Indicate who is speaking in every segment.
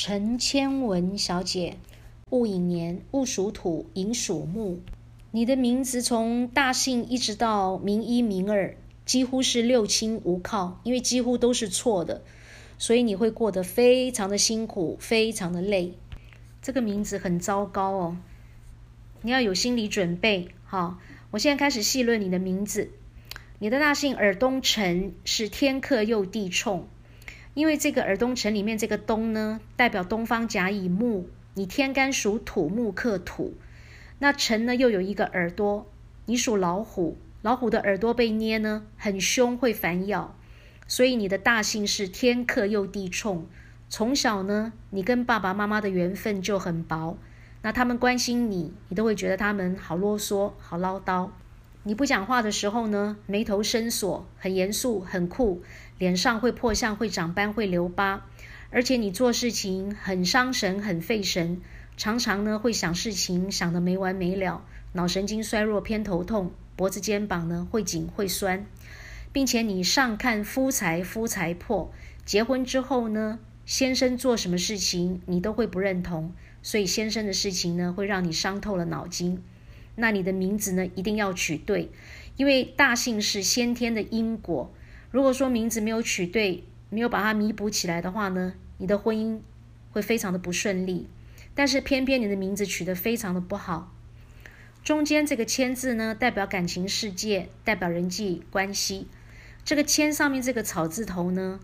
Speaker 1: 陈千文小姐，戊寅年，戊属土，寅属木。你的名字从大姓一直到名一、名二，几乎是六亲无靠，因为几乎都是错的，所以你会过得非常的辛苦，非常的累。这个名字很糟糕哦，你要有心理准备。好，我现在开始细论你的名字。你的大姓尔东陈是天克又地冲。因为这个耳东城里面这个东呢，代表东方甲乙木，你天干属土，木克土，那辰呢又有一个耳朵，你属老虎，老虎的耳朵被捏呢很凶，会反咬，所以你的大姓是天克又地冲。从小呢，你跟爸爸妈妈的缘分就很薄，那他们关心你，你都会觉得他们好啰嗦，好唠叨。你不讲话的时候呢，眉头深锁，很严肃，很酷，脸上会破相，会长斑，会留疤，而且你做事情很伤神，很费神，常常呢会想事情想得没完没了，脑神经衰弱，偏头痛，脖子肩膀呢会紧会酸，并且你上看夫财，夫财破，结婚之后呢，先生做什么事情你都会不认同，所以先生的事情呢会让你伤透了脑筋。那你的名字呢，一定要取对，因为大姓是先天的因果。如果说名字没有取对，没有把它弥补起来的话呢，你的婚姻会非常的不顺利。但是偏偏你的名字取得非常的不好，中间这个签字呢，代表感情世界，代表人际关系。这个签上面这个草字头呢，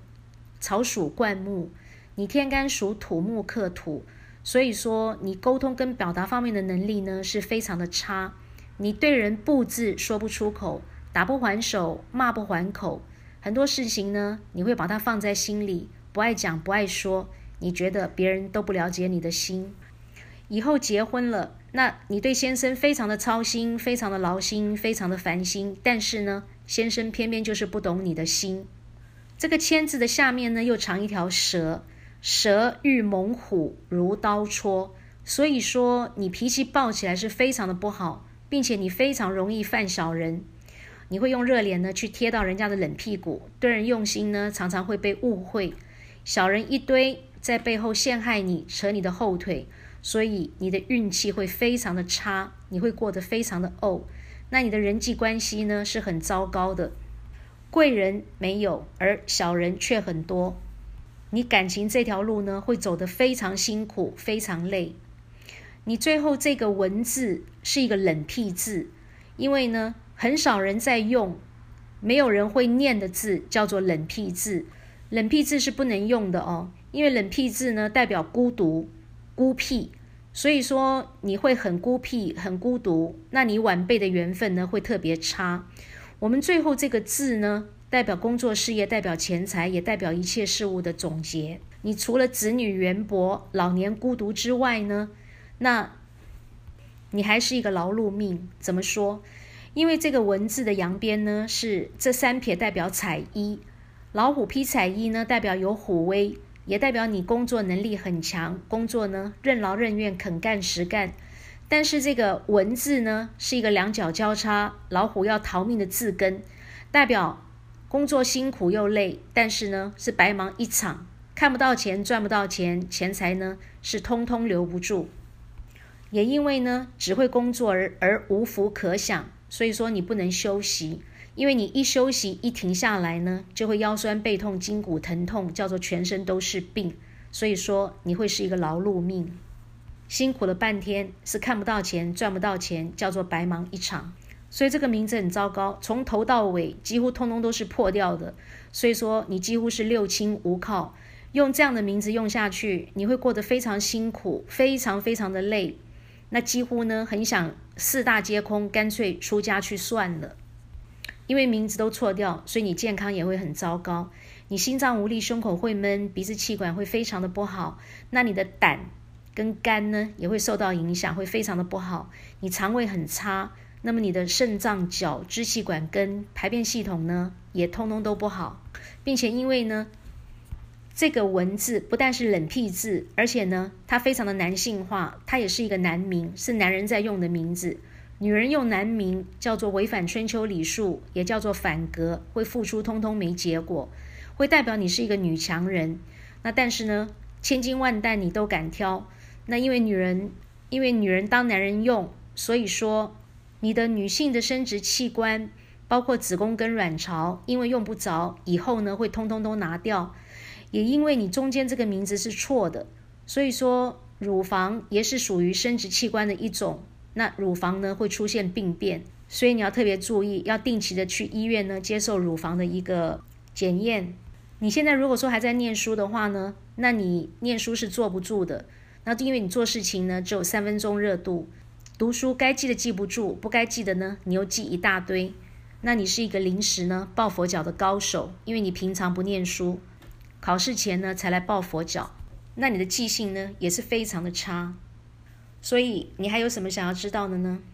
Speaker 1: 草属灌木，你天干属土，木克土。所以说，你沟通跟表达方面的能力呢是非常的差，你对人不字说不出口，打不还手，骂不还口，很多事情呢你会把它放在心里，不爱讲不爱说，你觉得别人都不了解你的心。以后结婚了，那你对先生非常的操心，非常的劳心，非常的烦心，但是呢，先生偏偏就是不懂你的心。这个签字的下面呢又藏一条蛇。蛇遇猛虎如刀戳，所以说你脾气暴起来是非常的不好，并且你非常容易犯小人，你会用热脸呢去贴到人家的冷屁股，对人用心呢常常会被误会，小人一堆在背后陷害你，扯你的后腿，所以你的运气会非常的差，你会过得非常的怄，那你的人际关系呢是很糟糕的，贵人没有，而小人却很多。你感情这条路呢，会走得非常辛苦，非常累。你最后这个文字是一个冷僻字，因为呢，很少人在用，没有人会念的字叫做冷僻字。冷僻字是不能用的哦，因为冷僻字呢代表孤独、孤僻，所以说你会很孤僻、很孤独。那你晚辈的缘分呢会特别差。我们最后这个字呢？代表工作事业，代表钱财，也代表一切事物的总结。你除了子女缘薄、老年孤独之外呢？那，你还是一个劳碌命。怎么说？因为这个文字的阳边呢，是这三撇代表彩衣，老虎披彩衣呢，代表有虎威，也代表你工作能力很强，工作呢任劳任怨，肯干实干。但是这个文字呢，是一个两脚交叉，老虎要逃命的字根，代表。工作辛苦又累，但是呢是白忙一场，看不到钱，赚不到钱，钱财呢是通通留不住。也因为呢只会工作而而无福可享，所以说你不能休息，因为你一休息一停下来呢，就会腰酸背痛、筋骨疼痛，叫做全身都是病。所以说你会是一个劳碌命，辛苦了半天是看不到钱，赚不到钱，叫做白忙一场。所以这个名字很糟糕，从头到尾几乎通通都是破掉的。所以说你几乎是六亲无靠，用这样的名字用下去，你会过得非常辛苦，非常非常的累。那几乎呢很想四大皆空，干脆出家去算了。因为名字都错掉，所以你健康也会很糟糕。你心脏无力，胸口会闷，鼻子气管会非常的不好。那你的胆跟肝呢也会受到影响，会非常的不好。你肠胃很差。那么你的肾脏、脚、支气管跟排便系统呢，也通通都不好，并且因为呢，这个文字不但是冷僻字，而且呢，它非常的男性化，它也是一个男名，是男人在用的名字。女人用男名叫做违反春秋礼数，也叫做反格，会付出通通没结果，会代表你是一个女强人。那但是呢，千金万担你都敢挑。那因为女人，因为女人当男人用，所以说你的女性的生殖器官，包括子宫跟卵巢，因为用不着，以后呢会通通都拿掉。也因为你中间这个名字是错的，所以说乳房也是属于生殖器官的一种。那乳房呢会出现病变，所以你要特别注意，要定期的去医院呢接受乳房的一个检验。你现在如果说还在念书的话呢，那你念书是坐不住的。那因为你做事情呢只有三分钟热度，读书该记的记不住，不该记的呢你又记一大堆。那你是一个临时呢抱佛脚的高手，因为你平常不念书，考试前呢才来抱佛脚。那你的记性呢也是非常的差。所以你还有什么想要知道的呢？